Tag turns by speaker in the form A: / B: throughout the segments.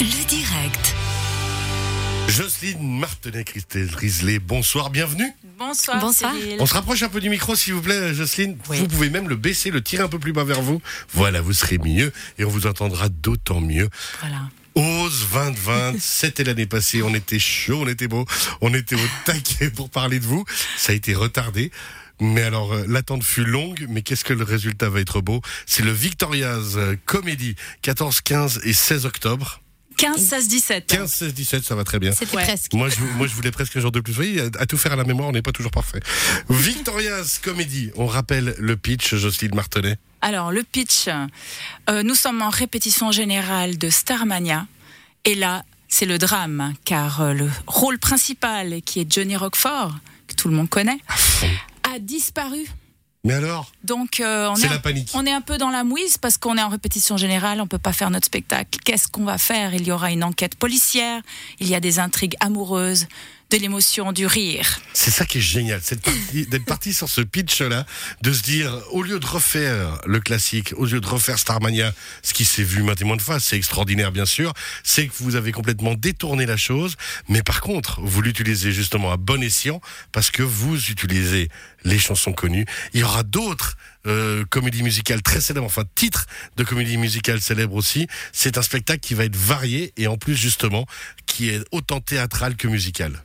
A: Le direct.
B: Jocelyne Martenet, Christelle Risley, bonsoir, bienvenue.
C: Bonsoir,
A: Bonsoir.
C: Cyril.
B: On se rapproche un peu du micro, s'il vous plaît, Jocelyne.
C: Oui.
B: Vous pouvez même le baisser, le tirer un peu plus bas vers vous. Voilà, vous serez mieux et on vous entendra d'autant mieux.
C: Voilà.
B: Ose 2020, c'était l'année passée, on était chaud, on était beau, on était au taquet pour parler de vous. Ça a été retardé. Mais alors, euh, l'attente fut longue, mais qu'est-ce que le résultat va être beau? C'est le Victoria's euh, Comedy, 14, 15 et 16 octobre.
C: 15, 16, 17.
B: 15, 16, 17, ça va très bien.
A: C'était
C: Ouais.
A: presque.
B: Moi je, moi, je voulais presque un jour de plus. Vous voyez, à, à tout faire à la mémoire, on n'est pas toujours parfait. Victoria's Comedy, on rappelle le pitch, Jocelyne Martenet.
C: Alors, le pitch. Euh, nous sommes en répétition générale de Starmania. Et là, c'est le drame, car euh, le rôle principal, qui est Johnny Roquefort, que tout le monde connaît, a disparu.
B: Mais alors
C: Donc, euh, on, est
B: la
C: un,
B: panique.
C: on est un peu dans la mouise parce qu'on est en répétition générale, on peut pas faire notre spectacle. Qu'est-ce qu'on va faire? Il y aura une enquête policière, il y a des intrigues amoureuses, de l'émotion, du rire.
B: C'est ça qui est génial, de d'être parti sur ce pitch-là, de se dire, au lieu de refaire le classique, au lieu de refaire Starmania, ce qui s'est vu maintes maintes fois, c'est extraordinaire bien sûr, c'est que vous avez complètement détourné la chose, mais par contre, vous l'utilisez justement à bon escient, parce que vous utilisez les chansons connues. Il y aura d'autres euh, comédies musicales très célèbres, enfin titres de comédies musicales célèbres aussi. C'est un spectacle qui va être varié et en plus justement qui est autant théâtral que musical.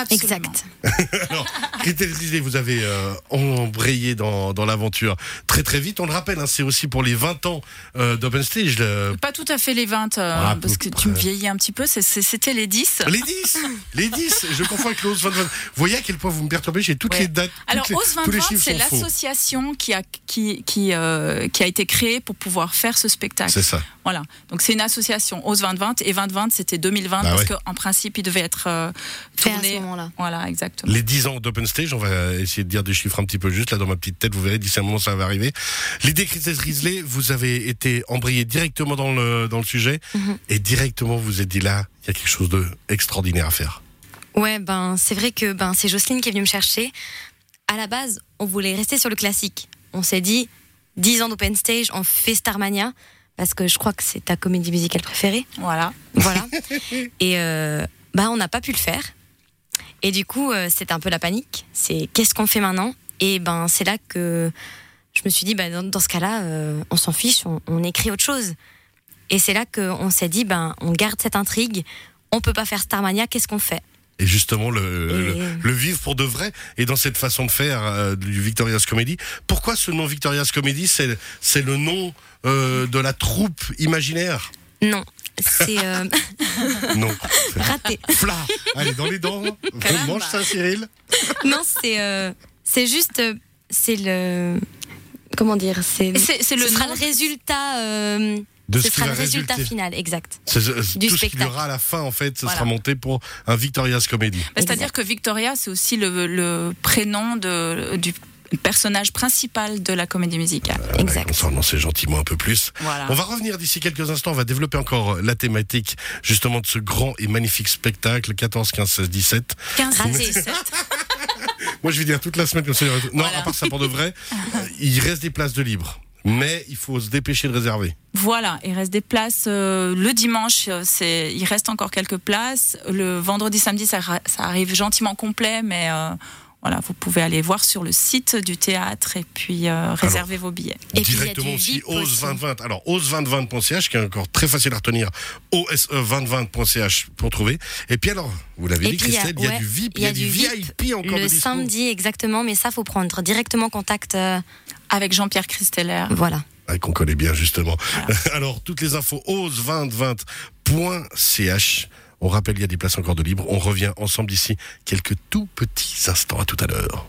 C: Absolument.
A: Exact.
B: Alors, Christelle Risley, vous avez euh, embrayé dans, dans l'aventure très très vite. On le rappelle, hein, c'est aussi pour les 20 ans euh, d'Open Stage. le-
C: Pas tout à fait les 20, euh,
B: Ah,
C: parce que tu me vieillis un petit peu, c'était les 10.
B: Les 10 Les 10 Je confonds avec l'OS 20 Vous voyez à quel point vous me perturbez J'ai toutes
C: Ouais.
B: les dates.
C: Alors,
B: les-
C: OS
B: tous les
C: 2020,
B: chiffres
C: c'est
B: sont faux.
C: l'association qui a, qui, qui, euh, qui a été créée pour pouvoir faire ce spectacle.
B: C'est ça.
C: Voilà. Donc, c'est une association, OS 2020, et 2020, c'était 2020,
B: Bah
C: parce
B: ouais.
C: qu'en principe, il devait être euh,
A: Fait à ce
C: tourné.
A: moment-là.
C: Voilà, exactement.
B: Les 10 ans d'Open Stage, on va essayer de dire des chiffres un petit peu justes. Là, dans ma petite tête, vous verrez, d'ici un moment, ça va arriver. L'idée, Christelle Risley, vous avez été embrayé directement dans le, dans le sujet.
A: Mhm.
B: Et directement, vous vous êtes dit là, il y a quelque chose d'extraordinaire à faire.
A: Ouais, ben c'est vrai que ben c'est Jocelyne qui est venue me chercher. À la base, on voulait rester sur le classique. On s'est dit 10 ans d'open stage, on fait Starmania parce que je crois que c'est ta comédie musicale préférée.
C: Voilà.
A: Voilà. Et euh, bah on n'a pas pu le faire. Et du coup, euh, c'était un peu la panique. C'est qu'est-ce qu'on fait maintenant? Et ben c'est là que je me suis dit bah, dans, dans ce cas-là, euh, on s'en fiche, on, on écrit autre chose. Et c'est là qu'on s'est dit ben on garde cette intrigue. On peut pas faire Starmania, qu'est-ce qu'on fait?
B: Et justement, le, le,
A: Et-
B: le vivre pour de vrai, et dans cette façon de faire euh, du Victoria's Comedy. Pourquoi ce nom Victoria's Comedy C'est c'est le nom euh, de la troupe imaginaire?
A: Non, c'est euh,
B: Non.
A: raté.
B: Fla Allez, dans les dents. Mange ça, Cyril.
A: Non, c'est euh, c'est juste c'est le comment dire c'est
C: le
A: ce sera le résultat euh,
B: De
A: ce sera le résultat final exact.
B: C'est-
A: Du
B: tout ce qu'il y
A: spectacle.
B: aura à la fin, en fait, ce
C: Voilà.
B: sera monté pour un Victoria's Comedy.
C: Bah, C'est-à-dire que Victoria, c'est aussi le, le prénom de, du personnage principal de la comédie musicale.
A: Exact.
B: On s'en en sait gentiment un peu plus.
C: Voilà.
B: On va revenir d'ici quelques instants, on va développer encore la thématique justement de ce grand et magnifique spectacle 14, 15, 16, 17.
C: 15,
A: Raté.
C: 17.
B: Moi je vais dire toute la semaine comme ça. Non,
C: Voilà.
B: à part ça pour de vrai, euh, il reste des places de libre. Mais il faut se dépêcher de réserver.
C: Voilà, il reste des places euh, le dimanche, euh, c'est, il reste encore quelques places. Le vendredi, samedi, ça, arrive gentiment complet, mais euh, voilà, vous pouvez aller voir sur le site du théâtre et puis euh, réserver vos billets.
A: Et puis, il y a
B: Directement
A: du
B: aussi
A: VIP
B: ose
A: aussi.
B: 2020. Alors ose 2020.ch qui est encore très facile à retenir. ose 2020.ch pour trouver. Et puis alors, vous l'avez dit
A: puis,
B: Christelle, il y a
A: ouais,
B: du VIP, il y a du VIP encore
A: le samedi exactement, mais ça faut prendre directement contact. euh,
C: Avec Jean-Pierre Christeller.
A: voilà.
B: Ah, qu'on connaît bien justement. Alors toutes les infos ose 2020.ch. On rappelle, il y a des places encore de libre. On revient ensemble d'ici quelques tout petits instants. À tout à l'heure.